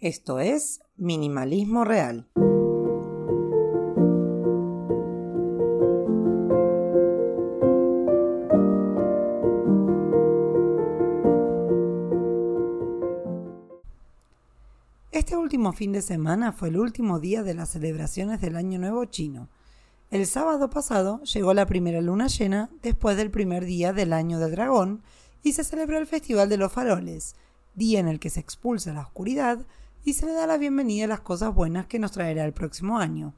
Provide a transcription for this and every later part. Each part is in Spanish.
Esto es Minimalismo Real. Este último fin de semana fue el último día de las celebraciones del Año Nuevo chino. El sábado pasado llegó la primera luna llena después del primer día del Año del Dragón y se celebró el Festival de los Faroles, día en el que se expulsa la oscuridad y se le da la bienvenida a las cosas buenas que nos traerá el próximo año.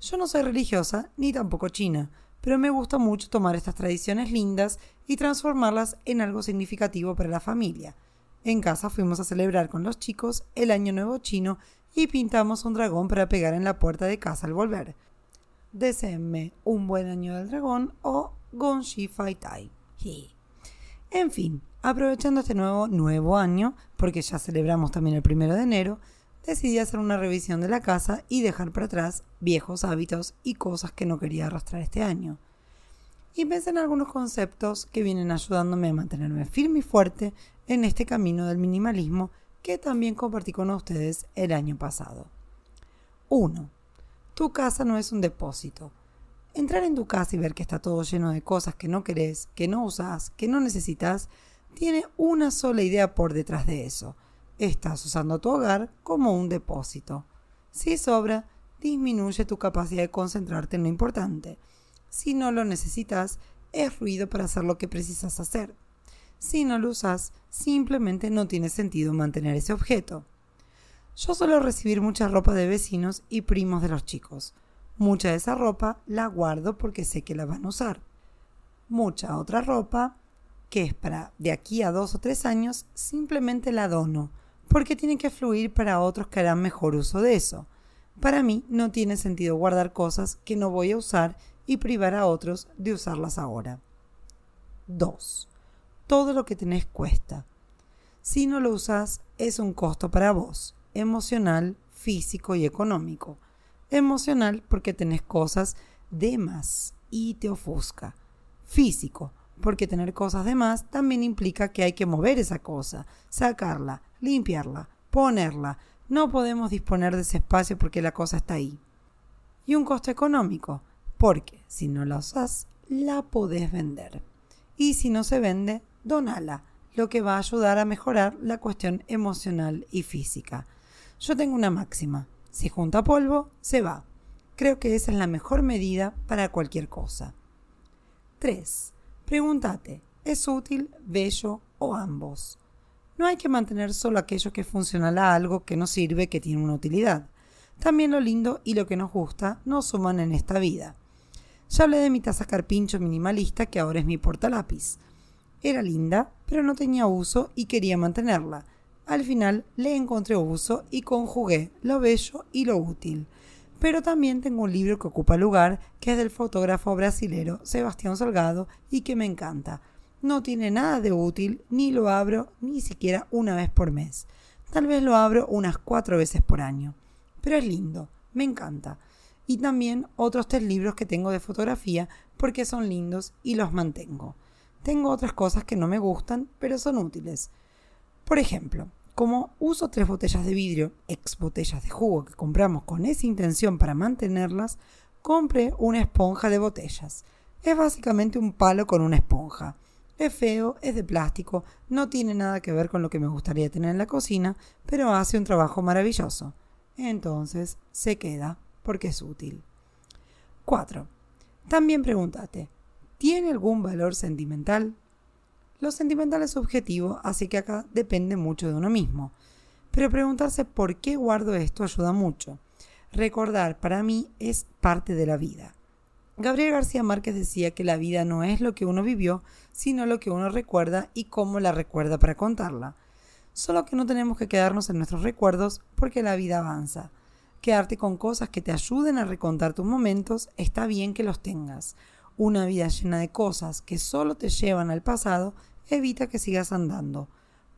Yo no soy religiosa ni tampoco china, pero me gusta mucho tomar estas tradiciones lindas y transformarlas en algo significativo para la familia. En casa fuimos a celebrar con los chicos el Año Nuevo chino y pintamos un dragón para pegar en la puerta de casa al volver. Deseenme un buen año del dragón o Gong Shi Fai Tai. En fin, aprovechando este nuevo nuevo año, porque ya celebramos también el primero de enero, decidí hacer una revisión de la casa y dejar para atrás viejos hábitos y cosas que no quería arrastrar este año. Y pensé en algunos conceptos que vienen ayudándome a mantenerme firme y fuerte en este camino del minimalismo que también compartí con ustedes el año pasado. 1. Tu casa no es un depósito. Entrar en tu casa y ver que está todo lleno de cosas que no querés, que no usás, que no necesitas, tiene una sola idea por detrás de eso. Estás usando tu hogar como un depósito. Si sobra, disminuye tu capacidad de concentrarte en lo importante. Si no lo necesitas, es ruido para hacer lo que precisas hacer. Si no lo usas, simplemente no tiene sentido mantener ese objeto. Yo suelo recibir mucha ropa de vecinos y primos de los chicos. Mucha de esa ropa la guardo porque sé que la van a usar. Mucha otra ropa que es para de aquí a dos o tres años, simplemente la dono, porque tiene que fluir para otros que harán mejor uso de eso. Para mí no tiene sentido guardar cosas que no voy a usar y privar a otros de usarlas ahora. 2. Todo lo que tenés cuesta. Si no lo usas, es un costo para vos, emocional, físico y económico. Emocional porque tenés cosas de más y te ofusca. Físico, porque tener cosas de más también implica que hay que mover esa cosa, sacarla, limpiarla, ponerla. No podemos disponer de ese espacio porque la cosa está ahí. Y un costo económico, porque si no la usas, la podés vender. Y si no se vende, donala, lo que va a ayudar a mejorar la cuestión emocional y física. Yo tengo una máxima, si junta polvo, se va. Creo que esa es la mejor medida para cualquier cosa. 3. Pregúntate, ¿es útil, bello o ambos? No hay que mantener solo aquello que es funcional a algo que nos sirve, que tiene una utilidad. También lo lindo y lo que nos gusta nos suman en esta vida. Ya hablé de mi taza carpincho minimalista que ahora es mi portalápiz. Era linda, pero no tenía uso y quería mantenerla. Al final le encontré uso y conjugué lo bello y lo útil. Pero también tengo un libro que ocupa lugar, que es del fotógrafo brasilero Sebastián Salgado y que me encanta. No tiene nada de útil, ni lo abro ni siquiera una vez por mes. Tal vez lo abro unas cuatro veces por año. Pero es lindo, me encanta. Y también otros tres libros que tengo de fotografía porque son lindos y los mantengo. Tengo otras cosas que no me gustan, pero son útiles. Por ejemplo, como uso tres botellas de vidrio, ex botellas de jugo que compramos con esa intención para mantenerlas, compré una esponja de botellas. Es básicamente un palo con una esponja. Es feo, es de plástico, no tiene nada que ver con lo que me gustaría tener en la cocina, pero hace un trabajo maravilloso. Entonces se queda porque es útil. 4. También pregúntate, ¿tiene algún valor sentimental? Lo sentimental es subjetivo, así que acá depende mucho de uno mismo. Pero preguntarse por qué guardo esto ayuda mucho. Recordar para mí es parte de la vida. Gabriel García Márquez decía que la vida no es lo que uno vivió, sino lo que uno recuerda y cómo la recuerda para contarla. Solo que no tenemos que quedarnos en nuestros recuerdos porque la vida avanza. Quedarte con cosas que te ayuden a recontar tus momentos está bien que los tengas. Una vida llena de cosas que solo te llevan al pasado evita que sigas andando.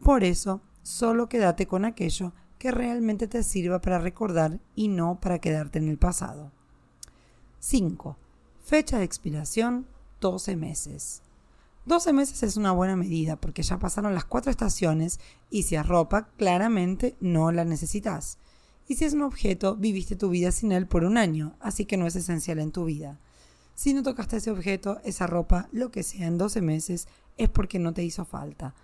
Por eso, solo quédate con aquello que realmente te sirva para recordar y no para quedarte en el pasado. 5. Fecha de expiración 12 meses. 12 meses es una buena medida porque ya pasaron las cuatro estaciones y si es ropa, claramente no la necesitas. Y si es un objeto, viviste tu vida sin él por un año, así que no es esencial en tu vida. Si no tocaste ese objeto, esa ropa, lo que sea en 12 meses, es porque no te hizo falta.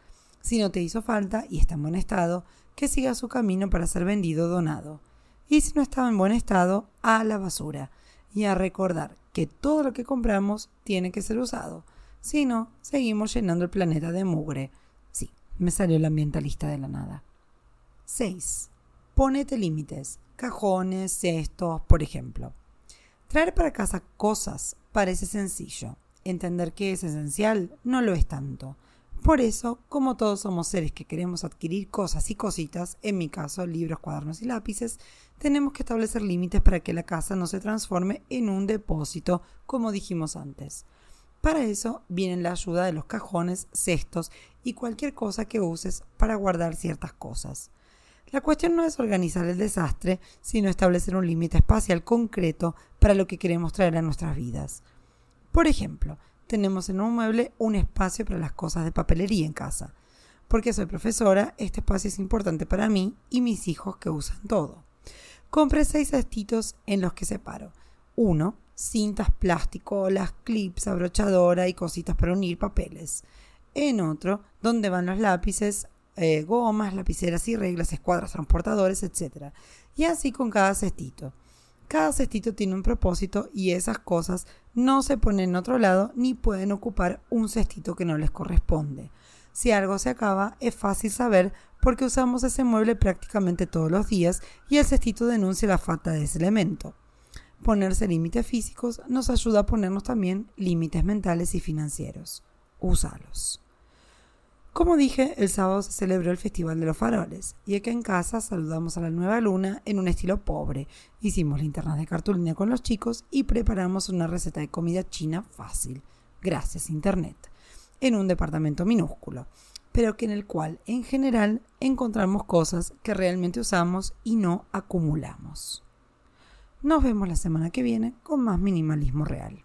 Si no te hizo falta y está en buen estado, que siga su camino para ser vendido o donado. Y si no estaba en buen estado, a la basura. Y a recordar que todo lo que compramos tiene que ser usado. Si no, seguimos llenando el planeta de mugre. Sí, me salió el ambientalista de la nada. 6. Ponete límites. Cajones, cestos, por ejemplo. Traer para casa cosas parece sencillo. Entender que es esencial no lo es tanto. Por eso, como todos somos seres que queremos adquirir cosas y cositas, en mi caso libros, cuadernos y lápices, tenemos que establecer límites para que la casa no se transforme en un depósito, como dijimos antes. Para eso viene la ayuda de los cajones, cestos y cualquier cosa que uses para guardar ciertas cosas. La cuestión no es organizar el desastre, sino establecer un límite espacial concreto para lo que queremos traer a nuestras vidas. Por ejemplo, tenemos en un mueble un espacio para las cosas de papelería en casa. Porque soy profesora, este espacio es importante para mí y mis hijos que usan todo. Compré seis cestitos en los que separo. Uno, cintas plástico, las clips, abrochadora y cositas para unir papeles. En otro, donde van los lápices, eh, gomas, lapiceras y reglas, escuadras, transportadores, etc. Y así con cada cestito. Cada cestito tiene un propósito y esas cosas no se ponen en otro lado ni pueden ocupar un cestito que no les corresponde. Si algo se acaba, es fácil saber porque usamos ese mueble prácticamente todos los días y el cestito denuncia la falta de ese elemento. Ponerse límites físicos nos ayuda a ponernos también límites mentales y financieros. Úsalos. Como dije, el sábado se celebró el Festival de los Faroles y aquí en casa saludamos a la nueva luna en un estilo pobre. Hicimos linternas de cartulina con los chicos y preparamos una receta de comida china fácil, gracias a Internet, en un departamento minúsculo, pero que en el cual en general encontramos cosas que realmente usamos y no acumulamos. Nos vemos la semana que viene con más minimalismo real.